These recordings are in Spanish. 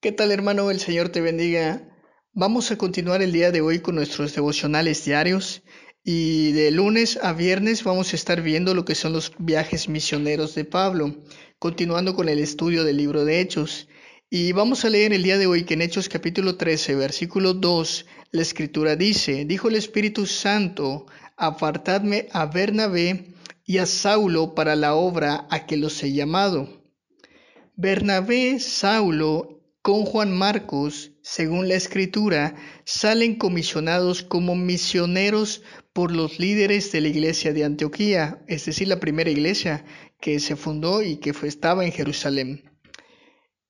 ¿Qué tal hermano? El Señor te bendiga. Vamos a continuar el día de hoy con nuestros devocionales diarios y de lunes a viernes vamos a estar viendo lo que son los viajes misioneros de Pablo, continuando con el estudio del libro de Hechos. Y vamos a leer el día de hoy que en Hechos capítulo 13, versículo 2, la escritura dice, dijo el Espíritu Santo, apartadme a Bernabé y a Saulo para la obra a que los he llamado. Bernabé, Saulo con Juan Marcos, según la escritura, salen comisionados como misioneros por los líderes de la iglesia de Antioquía, es decir, la primera iglesia que se fundó y que estaba en Jerusalén.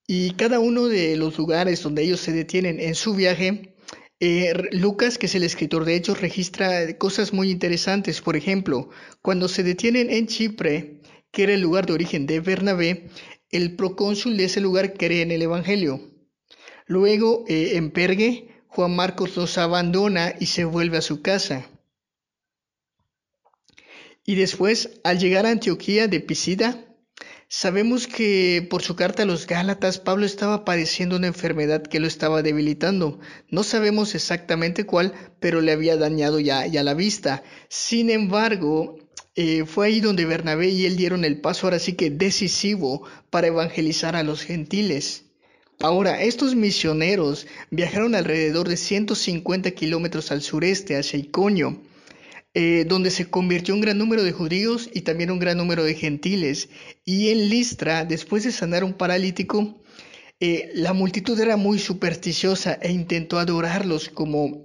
Y cada uno de los lugares donde ellos se detienen en su viaje, eh, Lucas, que es el escritor de Hechos, registra cosas muy interesantes. Por ejemplo, cuando se detienen en Chipre, que era el lugar de origen de Bernabé, el procónsul de ese lugar cree en el Evangelio. Luego, eh, en Pergue, Juan Marcos los abandona y se vuelve a su casa. Y después, al llegar a Antioquía de Pisida, sabemos que por su carta a los Gálatas, Pablo estaba padeciendo una enfermedad que lo estaba debilitando. No sabemos exactamente cuál, pero le había dañado ya, ya la vista. Sin embargo, eh, fue ahí donde Bernabé y él dieron el paso ahora sí que decisivo para evangelizar a los gentiles. Ahora, estos misioneros viajaron alrededor de 150 kilómetros al sureste, hacia Iconio, eh, donde se convirtió un gran número de judíos y también un gran número de gentiles. Y en Listra, después de sanar un paralítico, eh, la multitud era muy supersticiosa e intentó adorarlos como,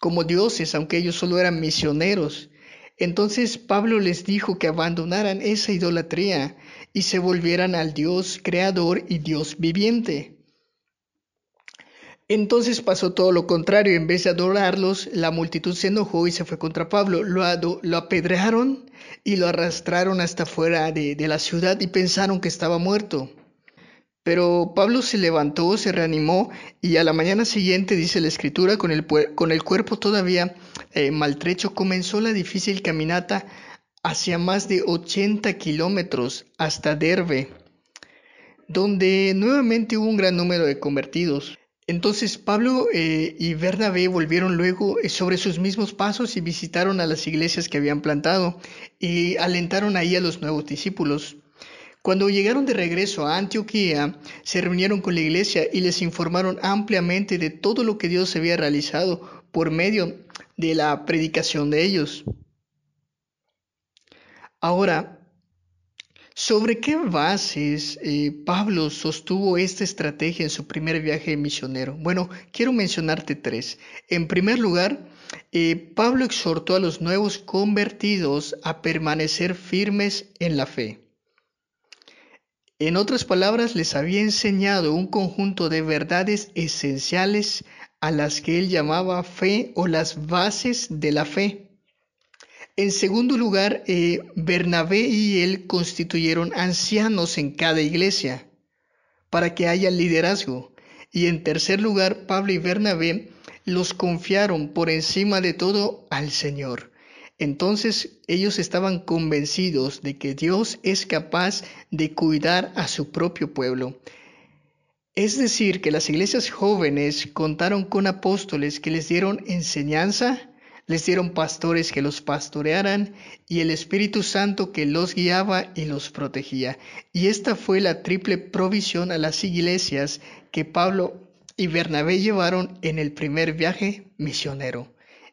como dioses, aunque ellos solo eran misioneros. Entonces Pablo les dijo que abandonaran esa idolatría y se volvieran al Dios creador y Dios viviente. Entonces pasó todo lo contrario, en vez de adorarlos, la multitud se enojó y se fue contra Pablo, lo, lo apedrearon y lo arrastraron hasta fuera de la ciudad y pensaron que estaba muerto. Pero Pablo se levantó, se reanimó y a la mañana siguiente, dice la escritura, con el, cuerpo todavía eh, maltrecho, comenzó la difícil caminata hacia más de 80 kilómetros hasta Derbe, donde nuevamente hubo un gran número de convertidos. Entonces Pablo eh, y Bernabé volvieron luego eh, sobre sus mismos pasos y visitaron a las iglesias que habían plantado y alentaron ahí a los nuevos discípulos. Cuando llegaron de regreso a Antioquía, se reunieron con la iglesia y les informaron ampliamente de todo lo que Dios había realizado por medio de la predicación de ellos. Ahora, ¿sobre qué bases eh, Pablo sostuvo esta estrategia en su primer viaje misionero? Bueno, quiero mencionarte tres. En primer lugar, eh, Pablo exhortó a los nuevos convertidos a permanecer firmes en la fe. En otras palabras, les había enseñado un conjunto de verdades esenciales a las que él llamaba fe o las bases de la fe. En segundo lugar, eh, Bernabé y él constituyeron ancianos en cada iglesia para que haya liderazgo. Y en tercer lugar, Pablo y Bernabé los confiaron por encima de todo al Señor. Entonces ellos estaban convencidos de que Dios es capaz de cuidar a su propio pueblo. Es decir, que las iglesias jóvenes contaron con apóstoles que les dieron enseñanza, les dieron pastores que los pastorearan y el Espíritu Santo que los guiaba y los protegía. Y esta fue la triple provisión a las iglesias que Pablo y Bernabé llevaron en el primer viaje misionero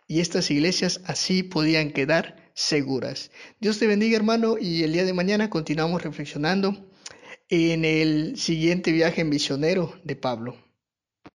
y estas iglesias así podían quedar seguras. Dios te bendiga hermano y el día de mañana continuamos reflexionando en el siguiente viaje misionero de Pablo.